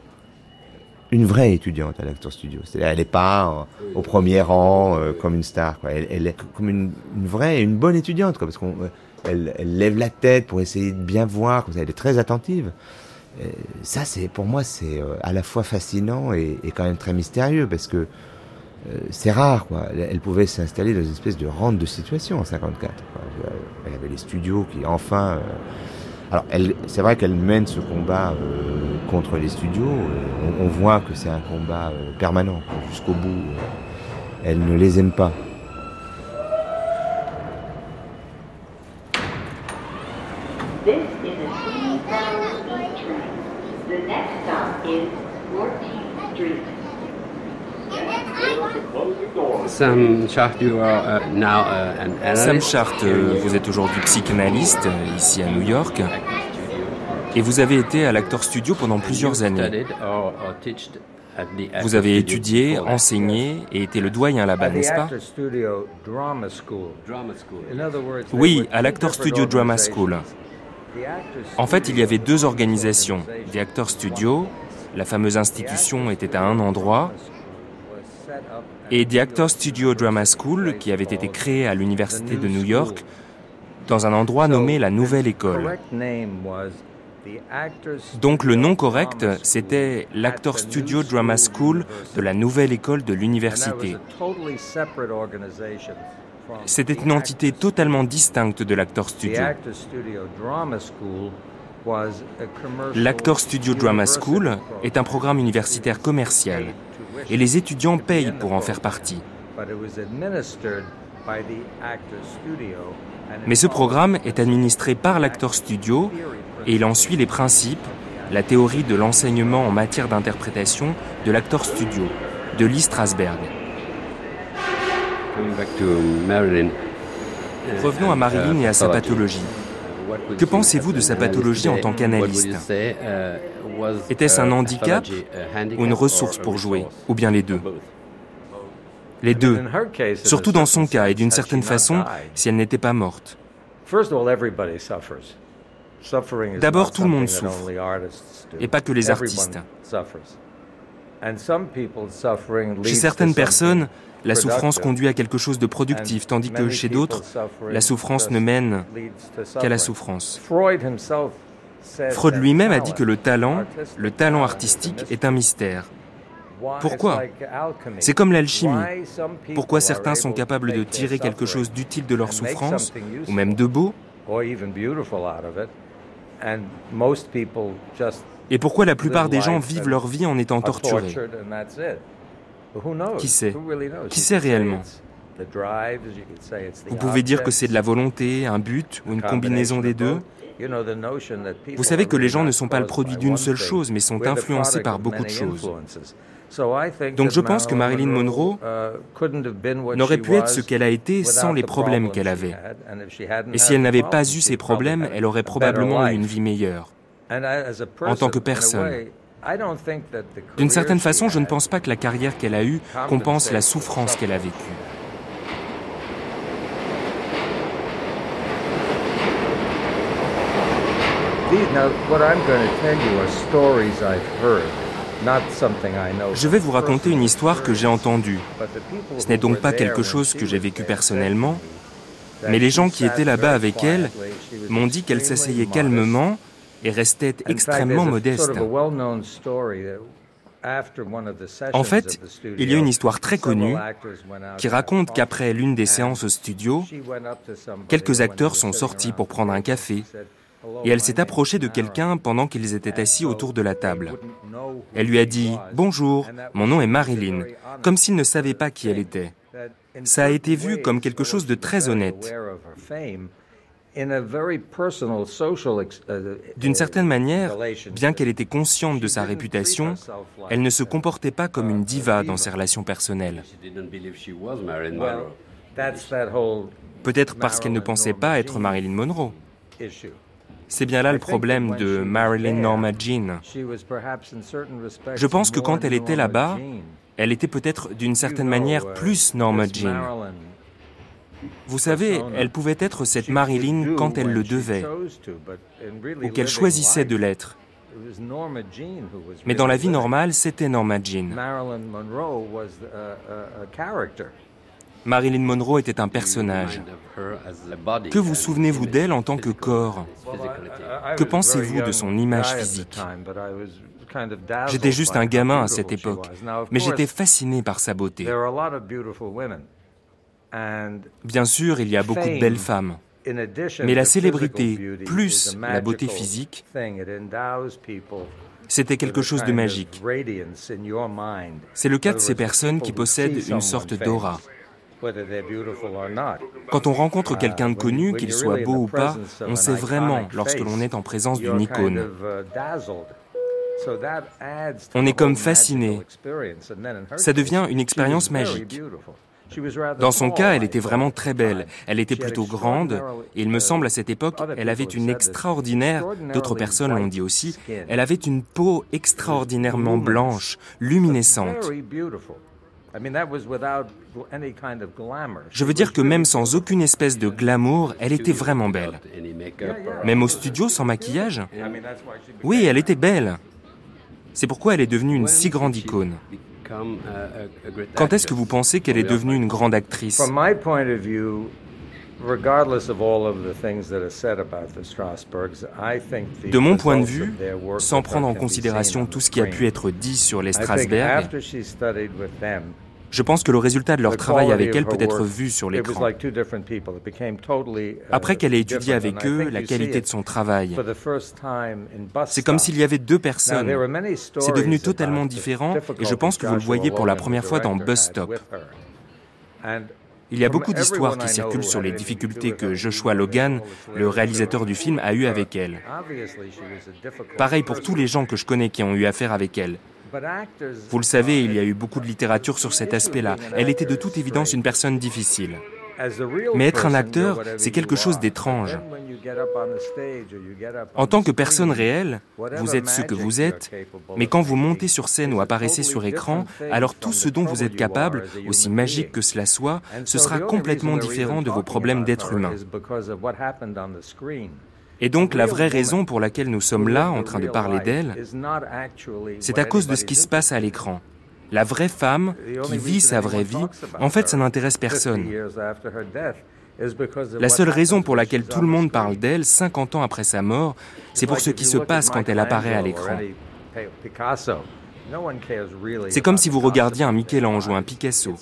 [SPEAKER 12] une vraie étudiante à l'Actor Studio. C'est-à-dire, elle n'est pas euh, au premier rang euh, comme une star. Quoi. Elle, est comme une, une vraie, une bonne étudiante, quoi, parce qu'on, euh, elle, elle lève la tête pour essayer de bien voir. Comme ça, elle est très attentive. Ça, c'est pour moi, c'est à la fois fascinant et, et quand même très mystérieux, parce que euh, c'est rare, quoi. Elle, pouvait s'installer dans une espèce de rente de situation en 54. quoi. Euh, Elle avait les studios qui, enfin. euh, alors, c'est vrai qu'elle mène ce combat contre les studios. On, voit que c'est un combat permanent jusqu'au bout. elle ne les aime pas.
[SPEAKER 21] The next stop is 14th Street.
[SPEAKER 1] Sam.
[SPEAKER 22] Chart, euh, vous êtes aujourd'hui psychanalyste euh, ici à New York et vous avez été à l'Actor Studio pendant plusieurs années. Vous avez étudié, enseigné et été le doyen là-bas, n'est-ce pas Oui, à l'Actor Studio Drama School. En fait, il y avait deux organisations. The Actor Studio, la fameuse institution était à un endroit, et The Actor Studio Drama School, qui avait été créée à l'Université de New York, dans un endroit nommé la Nouvelle École. Donc le nom correct, c'était l'Actor Studio Drama School de la Nouvelle École de l'Université. C'était une entité totalement distincte de l'Actor Studio. L'Actor Studio Drama School est un programme universitaire commercial et les étudiants payent pour en faire partie.
[SPEAKER 11] But it was administered by the Actors Studio and it
[SPEAKER 22] Mais ce programme est administré par l'Actor Studio et il en suit les principes, la théorie de l'enseignement en matière d'interprétation de l'Actor Studio, de Lee Strasberg.
[SPEAKER 1] Uh,
[SPEAKER 22] Revenons à Marilyn
[SPEAKER 1] uh,
[SPEAKER 22] et à sa
[SPEAKER 1] pathology.
[SPEAKER 22] pathologie.
[SPEAKER 1] What would
[SPEAKER 22] Que pensez-vous de sa pathologie en tant qu'analyste? Était-ce un
[SPEAKER 1] uh,
[SPEAKER 22] handicap ou une ressource pour jouer? Ou bien les deux? Les deux. Surtout dans son cas et d'une certaine façon, si elle n'était pas morte. D'abord, tout le monde souffre. Et pas que les artistes. Chez certaines personnes, la souffrance conduit à quelque chose de productif,
[SPEAKER 11] And
[SPEAKER 22] tandis que chez d'autres, la souffrance ne mène qu'à la souffrance.
[SPEAKER 11] Freud
[SPEAKER 22] lui-même a dit que le talent, le talent artistique est un mystère. Pourquoi. C'est comme l'alchimie. Pourquoi certains sont capables de tirer quelque chose d'utile de leur souffrance, ou même de beau, et pourquoi la plupart des gens vivent leur vie en étant torturés? Qui sait? Qui sait réellement? Vous pouvez dire que c'est de la volonté, un but ou une combinaison des deux. Vous savez que les gens ne sont pas le produit d'une seule chose, mais sont influencés par beaucoup de choses. Donc je pense que Marilyn Monroe
[SPEAKER 11] uh,
[SPEAKER 22] n'aurait pu être ce qu'elle a été sans les problèmes qu'elle avait. Et si elle n'avait pas eu ces problèmes, elle aurait probablement eu une vie meilleure. En tant que personne. D'une certaine façon, je ne pense pas que la carrière qu'elle a eue compense la souffrance qu'elle a vécue.
[SPEAKER 11] These, now, what I'm going to tell you are stories I've heard, not something I know.
[SPEAKER 22] Je vais vous raconter une histoire que j'ai entendue. Ce n'est donc pas quelque chose que j'ai vécu personnellement, mais les gens qui étaient là-bas avec elle m'ont dit qu'elle s'asseyait calmement et restait extrêmement modeste. En fait, il y a une histoire très connue qui raconte qu'après l'une des séances au studio, quelques acteurs sont sortis pour prendre un café
[SPEAKER 11] She said, "Hello,
[SPEAKER 22] et elle s'est approchée de quelqu'un pendant qu'ils étaient assis autour de la table.
[SPEAKER 11] Aaron."
[SPEAKER 22] Elle lui a dit ⁇ Bonjour, mon nom est Marilyn ⁇ comme s'il ne savait pas qui elle était. Ça a été vu comme quelque chose de très honnête. D'une certaine manière, bien qu'elle était consciente de sa réputation, elle ne se comportait pas comme une diva dans ses relations personnelles. Peut-être parce qu'elle ne pensait pas être Marilyn Monroe. C'est bien là le problème de Marilyn Norma Jean. Je pense que quand elle était là-bas, elle était peut-être d'une certaine manière
[SPEAKER 11] uh,
[SPEAKER 22] plus Norma Jean. Vous savez, elle pouvait être cette Marilyn quand elle le devait, ou qu'elle choisissait de l'être. Mais dans la vie normale, c'était Norma Jean.
[SPEAKER 11] Marilyn Monroe
[SPEAKER 22] était un personnage. Que vous souvenez-vous d'elle en tant que corps? Que pensez-vous de son image physique? J'étais juste un gamin à cette époque, mais j'étais fasciné par sa beauté. Bien sûr, il y a beaucoup de belles femmes. Mais la célébrité, plus la beauté physique, c'était quelque chose de magique. C'est le cas de ces personnes qui possèdent une sorte d'aura. Quand on rencontre quelqu'un de connu, qu'il soit beau ou pas, on sait vraiment lorsque l'on est en présence d'une icône. On est comme fasciné. Ça devient une expérience magique. Dans son cas, elle était vraiment très belle. Elle était plutôt grande, et il me semble à cette époque, elle avait une extraordinaire, d'autres personnes l'ont dit aussi, elle avait une peau extraordinairement blanche, luminescente. Je veux dire que même sans aucune espèce de glamour, elle était vraiment belle. Même au studio, sans maquillage Oui, elle était belle. C'est pourquoi elle est devenue une si grande icône. Quand est-ce que vous pensez qu'elle est devenue une grande actrice? De mon point de vue, sans prendre en considération tout ce qui a pu être dit sur les Strasberg, je pense que le résultat de leur travail avec elle peut être vu sur l'écran. Après qu'elle ait étudié avec eux la qualité de son travail, c'est comme s'il y avait deux personnes. C'est devenu totalement différent et je pense que vous le voyez pour la première fois dans Bus Stop. Il y a beaucoup d'histoires qui circulent sur les difficultés que Joshua Logan, le réalisateur du film, a eues avec elle. Pareil pour tous les gens que je connais qui ont eu affaire avec elle. Vous le savez, il y a eu beaucoup de littérature sur cet aspect-là. Elle était de toute évidence une personne difficile. Mais être un acteur, c'est quelque chose d'étrange. En tant que personne réelle, vous êtes ce que vous êtes, mais quand vous montez sur scène ou apparaissez sur écran, alors tout ce dont vous êtes capable, aussi magique que cela soit, ce sera complètement différent de vos problèmes d'être humain. Et donc la vraie raison pour laquelle nous sommes là en train de parler d'elle, c'est à cause de ce qui se passe à l'écran. La vraie femme qui vit sa vraie vie, en fait, ça n'intéresse personne. La seule raison pour laquelle tout le monde parle d'elle 50 ans après sa mort, c'est pour ce qui se passe quand elle apparaît à l'écran. C'est comme si vous regardiez un Michel-Ange ou un Picasso.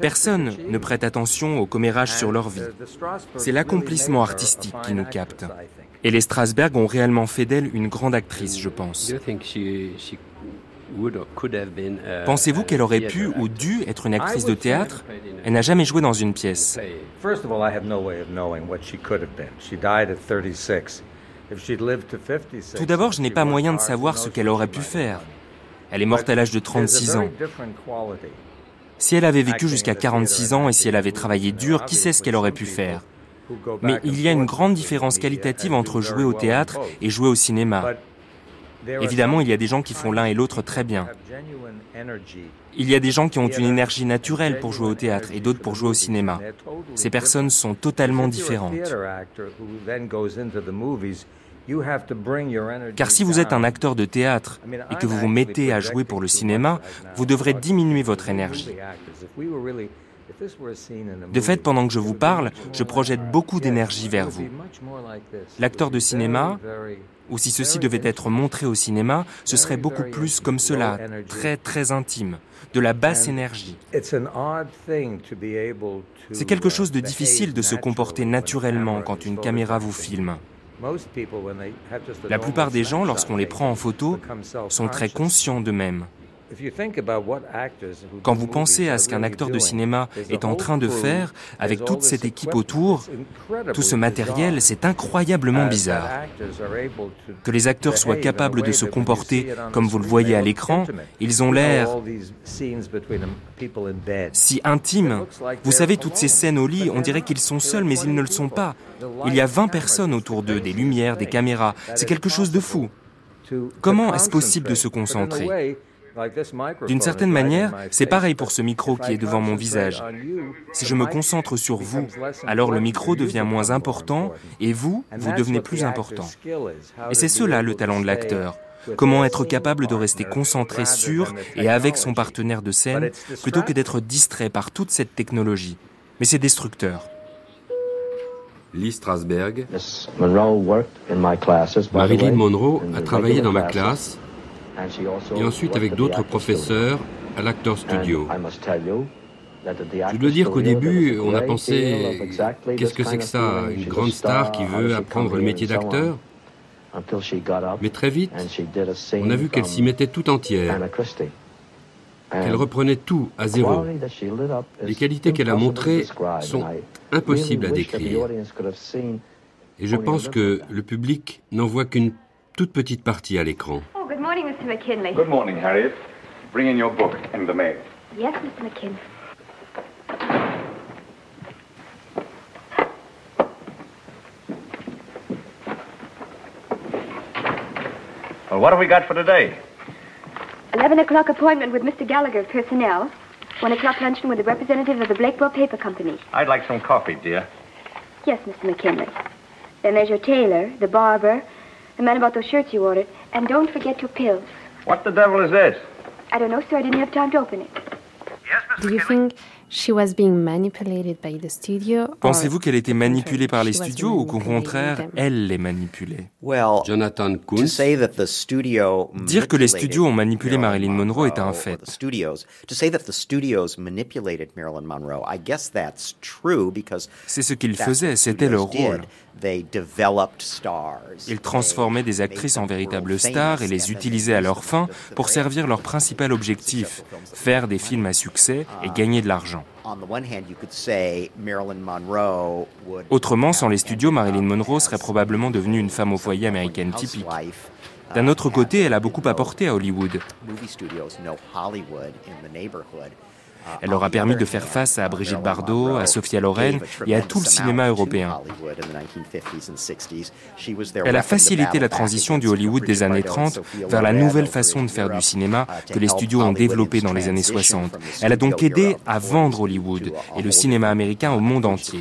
[SPEAKER 22] Personne ne prête attention au commérage sur leur vie. C'est l'accomplissement artistique qui nous capte. Et les Strasberg ont réellement fait d'elle une grande actrice, je pense. Pensez-vous qu'elle aurait pu ou dû être une actrice de théâtre? Elle n'a jamais joué dans une pièce. Tout d'abord, je n'ai pas moyen de savoir ce qu'elle aurait pu faire. Elle est morte à l'âge de 36 ans. Si elle avait vécu jusqu'à 46 ans et si elle avait travaillé dur, qui sait ce qu'elle aurait pu faire? Mais il y a une grande différence qualitative entre jouer au théâtre et jouer au cinéma. Évidemment, il y a des gens qui font l'un et l'autre très bien. Il y a des gens qui ont une énergie naturelle pour jouer au théâtre et d'autres pour jouer au cinéma. Ces personnes sont totalement différentes. Car si vous êtes un acteur de théâtre et que vous vous mettez à jouer pour le cinéma, vous devrez diminuer votre énergie. De fait, pendant que je vous parle, je projette beaucoup d'énergie vers vous. L'acteur de cinéma, ou si ceci devait être montré au cinéma, ce serait beaucoup plus comme cela, très très intime, de la basse énergie. C'est quelque chose de difficile de se comporter naturellement quand une caméra vous filme. La plupart des gens, lorsqu'on les prend en photo, sont très conscients d'eux-mêmes. Quand vous pensez à ce qu'un acteur de cinéma est en train de faire avec toute cette équipe autour, tout ce matériel, c'est incroyablement bizarre. Que les acteurs soient capables de se comporter comme vous le voyez à l'écran, ils ont l'air si intimes. Vous savez, toutes ces scènes au lit, on dirait qu'ils sont seuls, mais ils ne le sont pas. Il y a 20 personnes autour d'eux, des lumières, des caméras. C'est quelque chose de fou. Comment est-ce possible de se concentrer? D'une certaine manière, c'est pareil pour ce micro qui est devant mon visage. Si je me concentre sur vous, alors le micro devient moins important et vous, vous devenez plus important. Et c'est cela le talent de l'acteur. Comment être capable de rester concentré sur et avec son partenaire de scène plutôt que d'être distrait par toute cette technologie. Mais c'est destructeur.
[SPEAKER 1] Lee Strasberg. Marilyn Monroe a travaillé dans ma classe et ensuite avec d'autres professeurs à l'Actor Studio. Je dois dire qu'au début, on a pensé qu'est-ce que c'est que ça, une grande star qui veut apprendre le métier d'acteur Mais très vite, on a vu qu'elle s'y mettait tout entière, qu'elle reprenait tout à zéro. Les qualités qu'elle a montrées sont impossibles à décrire. Et je pense que le public n'en voit qu'une toute petite partie à l'écran.
[SPEAKER 4] Good morning, Mr. McKinley.
[SPEAKER 15] Good morning, Harriet. Bring in your book and the mail.
[SPEAKER 4] Yes, Mr. McKinley.
[SPEAKER 2] Well, what have we got for today?
[SPEAKER 4] 11 o'clock appointment with Mr. Gallagher, personnel. 1 o'clock luncheon with the representative of the Blakewell Paper Company.
[SPEAKER 2] I'd like some coffee, dear.
[SPEAKER 4] Yes, Mr. McKinley. Then there's your tailor, the barber, the man about those shirts you ordered, and don't forget your pills.
[SPEAKER 2] What the devil is this?
[SPEAKER 4] I don't know, sir. I didn't have time to open it.
[SPEAKER 23] Do you think she was being manipulated by the studio?
[SPEAKER 22] Pensez-vous qu'elle était manipulée par les studios ou qu'au contraire, elle les manipulait?
[SPEAKER 1] Jonathan Kunz.
[SPEAKER 22] Dire que les studios ont manipulé Marilyn Monroe est un fait. C'est ce qu'ils faisaient, c'était leur rôle. Ils transformaient des actrices en véritables stars et les utilisaient à leur fin pour servir leur principal objectif, faire des films à succès et gagner de l'argent. Autrement, sans les studios, Marilyn Monroe serait probablement devenue une femme au foyer américaine typique. D'un autre côté, elle a beaucoup apporté à Hollywood. Elle leur a permis de faire face à Brigitte Bardot, à Sophia Loren et à tout le cinéma européen. Elle a facilité la transition du Hollywood des années 30 vers la nouvelle façon de faire du cinéma que les studios ont développé dans les années 60. Elle a donc aidé à vendre Hollywood et le cinéma américain au monde entier.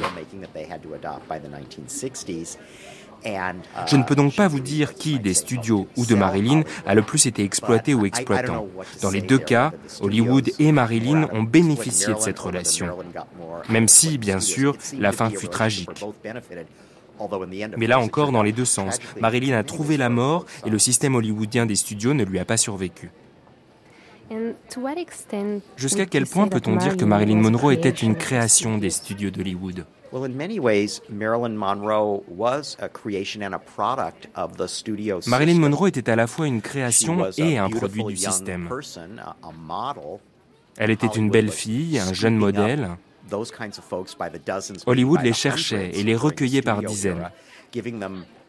[SPEAKER 22] Je ne peux donc pas vous dire qui des studios ou de Marilyn a le plus été exploité ou exploitant. Dans les deux cas, Hollywood et Marilyn ont bénéficié de cette relation. Même si, bien sûr, la fin fut tragique. Mais là encore, dans les deux sens, Marilyn a trouvé la mort et le système hollywoodien des studios ne lui a pas survécu. Jusqu'à quel point peut-on dire que Marilyn Monroe était une création des studios d'Hollywood?
[SPEAKER 24] Well, in many ways, Marilyn Monroe was a creation and a product of the studio
[SPEAKER 22] Marilyn. Monroe était à la fois une création et un produit du système. Elle était une belle fille, un jeune modèle. Hollywood les cherchait et les recueillait par dizaines.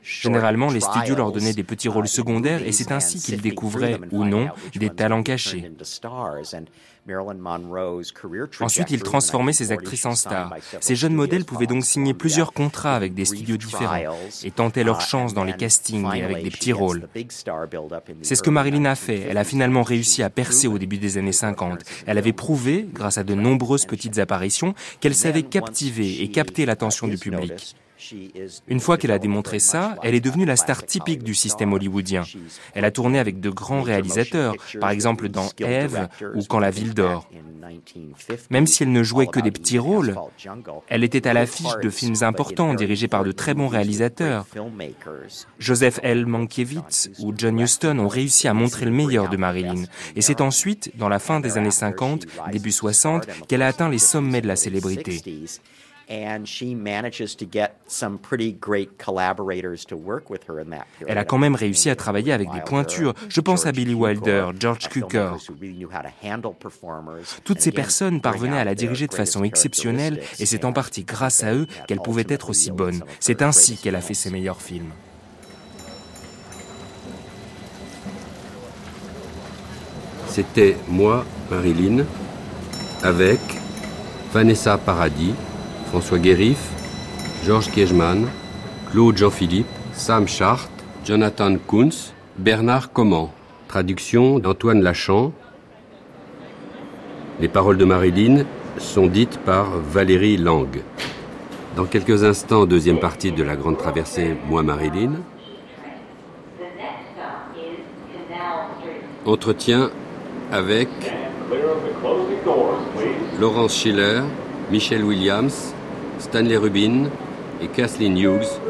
[SPEAKER 22] Généralement, les studios leur donnaient des petits rôles secondaires et c'est ainsi qu'ils découvraient, ou non, des talents cachés. Ensuite,
[SPEAKER 24] trajectory
[SPEAKER 22] il
[SPEAKER 24] in the
[SPEAKER 22] transformait ces
[SPEAKER 24] 1940s,
[SPEAKER 22] actrices en stars. Ces jeunes modèles pouvaient donc signer plusieurs contrats avec des studios différents et tenter leur
[SPEAKER 24] uh,
[SPEAKER 22] chance dans les castings et avec des petits rôles. C'est ce que Marilyn a fait. Elle a
[SPEAKER 24] 1950s.
[SPEAKER 22] finalement réussi à percer au début des années 50. Elle avait prouvé, grâce à de nombreuses petites apparitions, qu'elle savait captiver et capter l'attention du public. Une fois qu'elle a démontré ça, elle est devenue la star typique du système hollywoodien. Elle a tourné avec de grands réalisateurs, par exemple dans Eve ou Quand la ville dort. Même si elle ne jouait que des petits rôles, elle était à l'affiche de films importants dirigés par de très bons réalisateurs. Joseph L. Mankiewicz ou John Huston ont réussi à montrer le meilleur de Marilyn. Et c'est ensuite, dans la fin des années 50, début 60, qu'elle a atteint les sommets de la célébrité.
[SPEAKER 24] And she manages to get some pretty great collaborators to work with her in that period.
[SPEAKER 22] Elle a quand même réussi à travailler avec des pointures. Je pense à Billy Wilder, George Cukor. Toutes ces personnes parvenaient à la diriger de façon exceptionnelle et c'est en partie grâce à eux qu'elle pouvait être aussi bonne. C'est ainsi qu'elle a fait ses meilleurs films.
[SPEAKER 1] C'était moi, Marilyn, avec Vanessa Paradis, François Guérif, Georges Kiechman, Claude Jean-Philippe, Sam Chart, Jonathan Kunz, Bernard Comment. Traduction d'Antoine Lachamp. Les paroles de Marilyn sont dites par Valérie Lang. Dans quelques instants, deuxième partie de la grande traversée Moi Marilyn. Entretien avec Laurence Schiller, Michelle Williams, Stanley Rubin et Kathleen Hughes